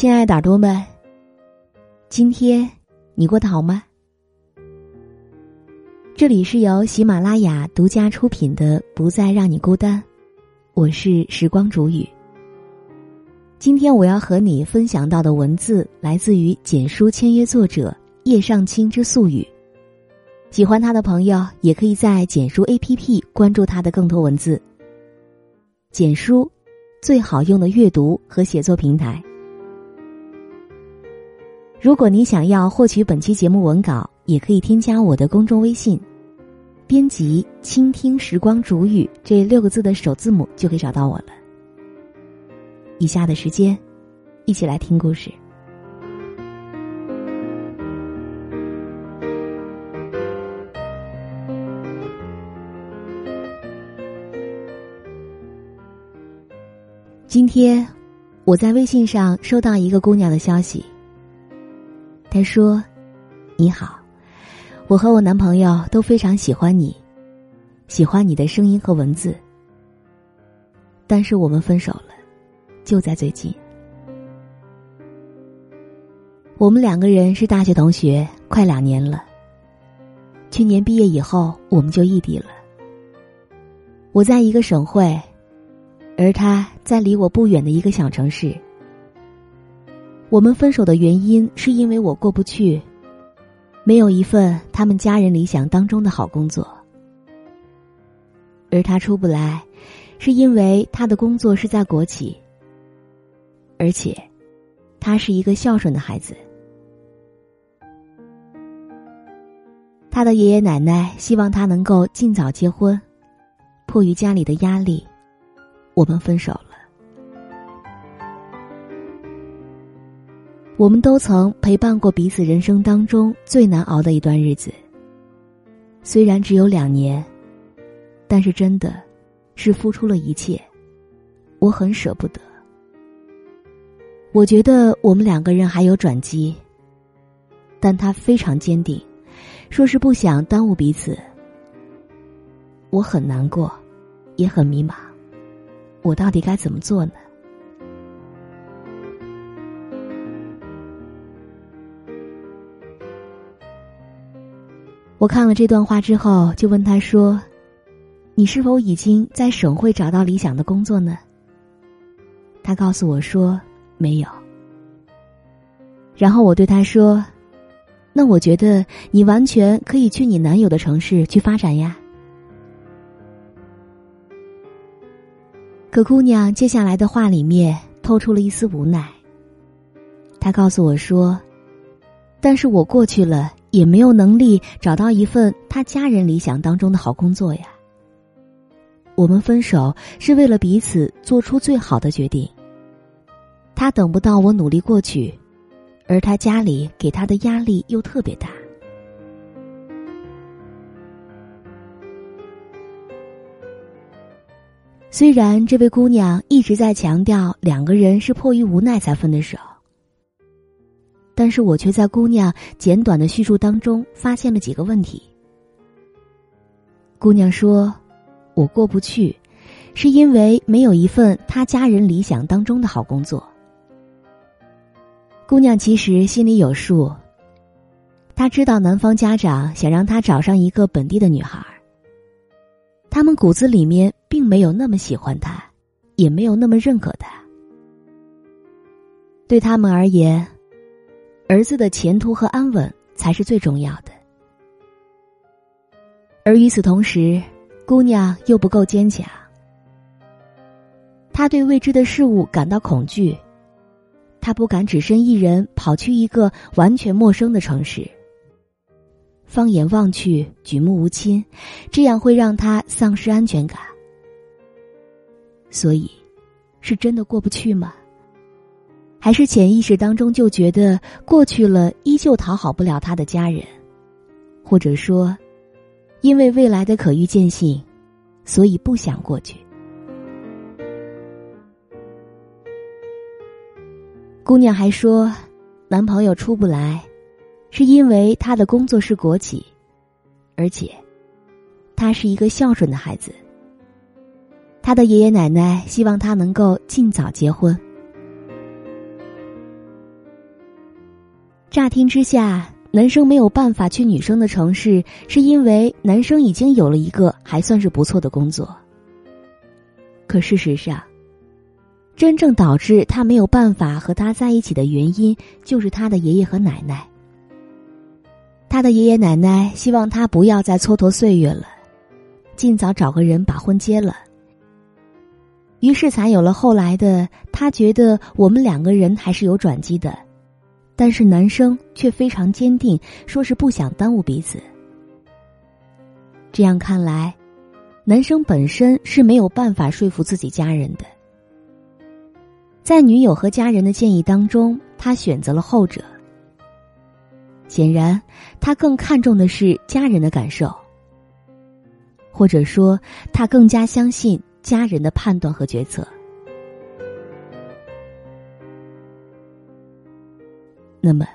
亲爱的耳朵们，今天你过得好吗？这里是由喜马拉雅独家出品的《不再让你孤单》，我是时光煮雨。今天我要和你分享到的文字来自于简书签约作者叶尚清之素语。喜欢他的朋友也可以在简书 APP 关注他的更多文字。简书，最好用的阅读和写作平台。如果你想要获取本期节目文稿，也可以添加我的公众微信，编辑“倾听时光煮雨”这六个字的首字母就可以找到我了。以下的时间，一起来听故事。今天，我在微信上收到一个姑娘的消息。他说：“你好，我和我男朋友都非常喜欢你，喜欢你的声音和文字。但是我们分手了，就在最近。我们两个人是大学同学，快两年了。去年毕业以后，我们就异地了。我在一个省会，而他在离我不远的一个小城市。”我们分手的原因是因为我过不去，没有一份他们家人理想当中的好工作，而他出不来，是因为他的工作是在国企，而且他是一个孝顺的孩子，他的爷爷奶奶希望他能够尽早结婚，迫于家里的压力，我们分手了。我们都曾陪伴过彼此人生当中最难熬的一段日子。虽然只有两年，但是真的，是付出了一切，我很舍不得。我觉得我们两个人还有转机，但他非常坚定，说是不想耽误彼此。我很难过，也很迷茫，我到底该怎么做呢？我看了这段话之后，就问他说：“你是否已经在省会找到理想的工作呢？”他告诉我说：“没有。”然后我对他说：“那我觉得你完全可以去你男友的城市去发展呀。”可姑娘接下来的话里面透出了一丝无奈。她告诉我说：“但是我过去了。”也没有能力找到一份他家人理想当中的好工作呀。我们分手是为了彼此做出最好的决定。他等不到我努力过去，而他家里给他的压力又特别大。虽然这位姑娘一直在强调两个人是迫于无奈才分的手。但是我却在姑娘简短的叙述当中发现了几个问题。姑娘说：“我过不去，是因为没有一份她家人理想当中的好工作。”姑娘其实心里有数，她知道男方家长想让她找上一个本地的女孩，他们骨子里面并没有那么喜欢她，也没有那么认可她。对他们而言。儿子的前途和安稳才是最重要的，而与此同时，姑娘又不够坚强。她对未知的事物感到恐惧，她不敢只身一人跑去一个完全陌生的城市。放眼望去，举目无亲，这样会让她丧失安全感。所以，是真的过不去吗？还是潜意识当中就觉得过去了，依旧讨好不了他的家人，或者说，因为未来的可预见性，所以不想过去。姑娘还说，男朋友出不来，是因为他的工作是国企，而且，他是一个孝顺的孩子。他的爷爷奶奶希望他能够尽早结婚。乍听之下，男生没有办法去女生的城市，是因为男生已经有了一个还算是不错的工作。可事实上，真正导致他没有办法和他在一起的原因，就是他的爷爷和奶奶。他的爷爷奶奶希望他不要再蹉跎岁月了，尽早找个人把婚结了。于是才有了后来的。他觉得我们两个人还是有转机的，但是男生却非常坚定，说是不想耽误彼此。这样看来，男生本身是没有办法说服自己家人的。在女友和家人的建议当中，他选择了后者。显然，他更看重的是家人的感受，或者说，他更加相信家人的判断和决策。那么，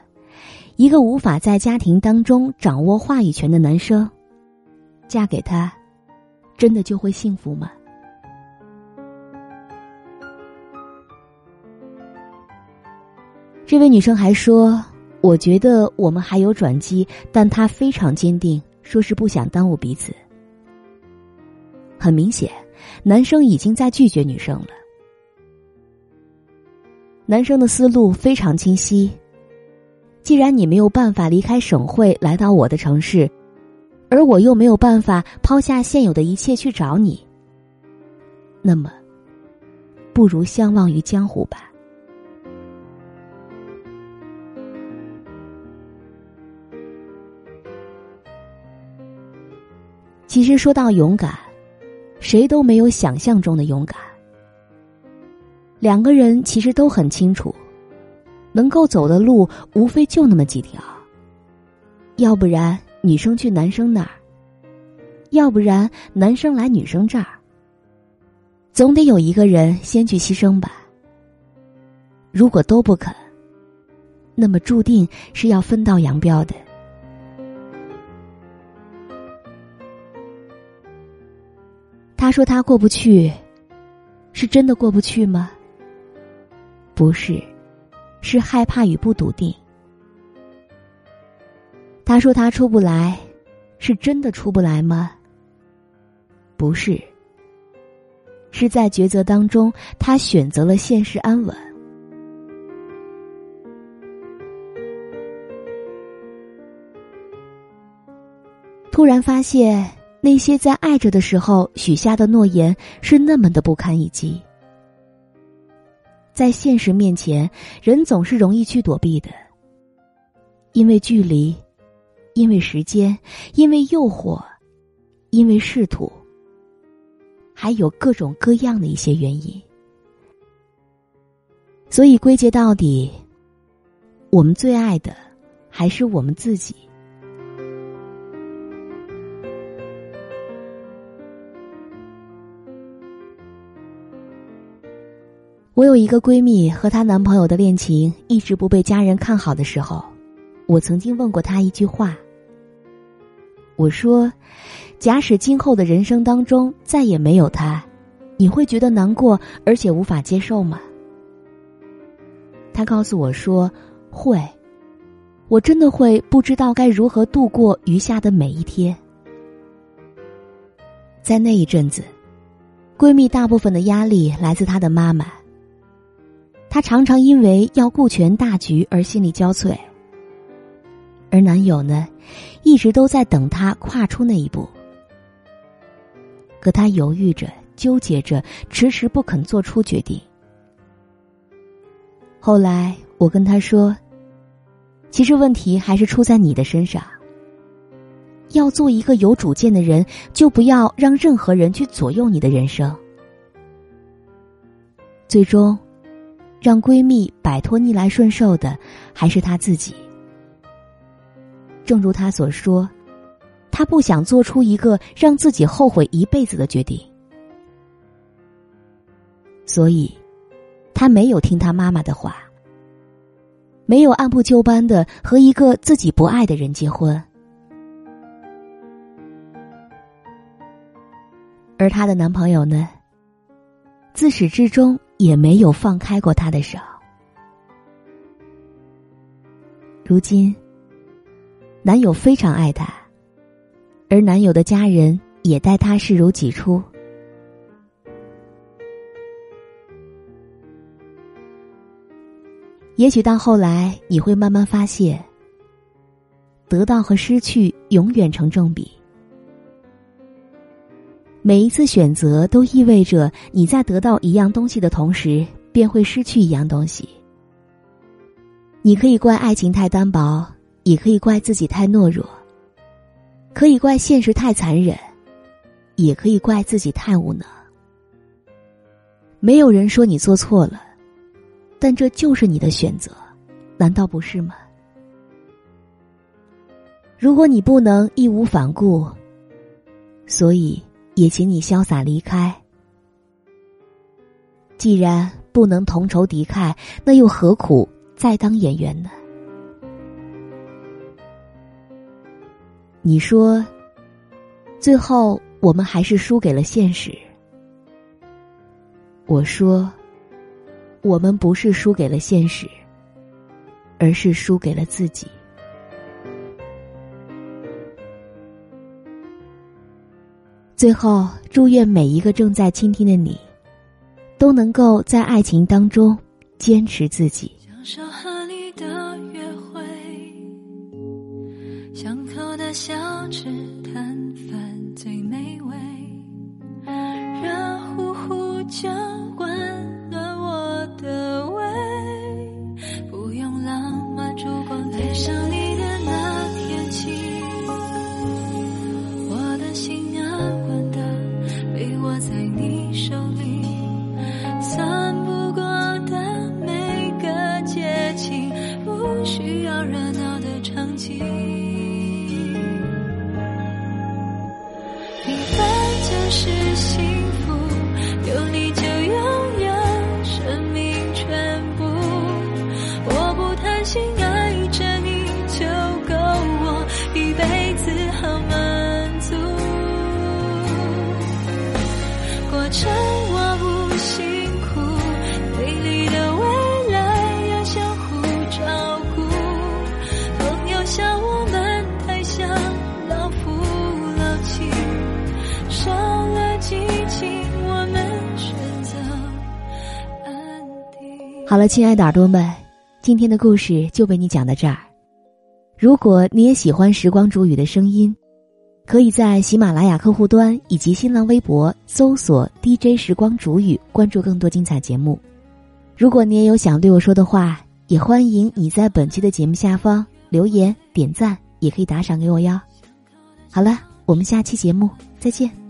一个无法在家庭当中掌握话语权的男生，嫁给他，真的就会幸福吗？这位女生还说：“我觉得我们还有转机，但他非常坚定，说是不想耽误彼此。”很明显，男生已经在拒绝女生了。男生的思路非常清晰。既然你没有办法离开省会来到我的城市，而我又没有办法抛下现有的一切去找你，那么，不如相忘于江湖吧。其实说到勇敢，谁都没有想象中的勇敢。两个人其实都很清楚。能够走的路无非就那么几条，要不然女生去男生那儿，要不然男生来女生这儿，总得有一个人先去牺牲吧。如果都不肯，那么注定是要分道扬镳的。他说他过不去，是真的过不去吗？不是。是害怕与不笃定。他说他出不来，是真的出不来吗？不是，是在抉择当中，他选择了现实安稳。突然发现，那些在爱着的时候许下的诺言，是那么的不堪一击。在现实面前，人总是容易去躲避的，因为距离，因为时间，因为诱惑，因为仕途，还有各种各样的一些原因。所以归结到底，我们最爱的还是我们自己。我有一个闺蜜和她男朋友的恋情一直不被家人看好的时候，我曾经问过她一句话。我说：“假使今后的人生当中再也没有他，你会觉得难过而且无法接受吗？”她告诉我说：“会，我真的会不知道该如何度过余下的每一天。”在那一阵子，闺蜜大部分的压力来自她的妈妈。她常常因为要顾全大局而心力交瘁，而男友呢，一直都在等她跨出那一步，可她犹豫着、纠结着，迟迟不肯做出决定。后来我跟她说：“其实问题还是出在你的身上。要做一个有主见的人，就不要让任何人去左右你的人生。”最终。让闺蜜摆脱逆来顺受的，还是她自己。正如她所说，她不想做出一个让自己后悔一辈子的决定，所以，她没有听她妈妈的话，没有按部就班的和一个自己不爱的人结婚，而她的男朋友呢，自始至终。也没有放开过他的手。如今，男友非常爱她，而男友的家人也待她视如己出。也许到后来，你会慢慢发现，得到和失去永远成正比。每一次选择都意味着你在得到一样东西的同时，便会失去一样东西。你可以怪爱情太单薄，也可以怪自己太懦弱，可以怪现实太残忍，也可以怪自己太无能。没有人说你做错了。但这就是你的选择，难道不是吗？如果你不能义无反顾，所以也请你潇洒离开。既然不能同仇敌忾，那又何苦再当演员呢？你说，最后我们还是输给了现实。我说。我们不是输给了现实，而是输给了自己。最后，祝愿每一个正在倾听的你，都能够在爱情当中坚持自己。享受和你的约会，巷口的小吃摊贩最美味，热乎乎酒。好了，亲爱的耳朵们，今天的故事就为你讲到这儿。如果你也喜欢时光煮雨的声音，可以在喜马拉雅客户端以及新浪微博搜索 “DJ 时光煮雨”，关注更多精彩节目。如果你也有想对我说的话，也欢迎你在本期的节目下方留言点赞，也可以打赏给我哟。好了，我们下期节目再见。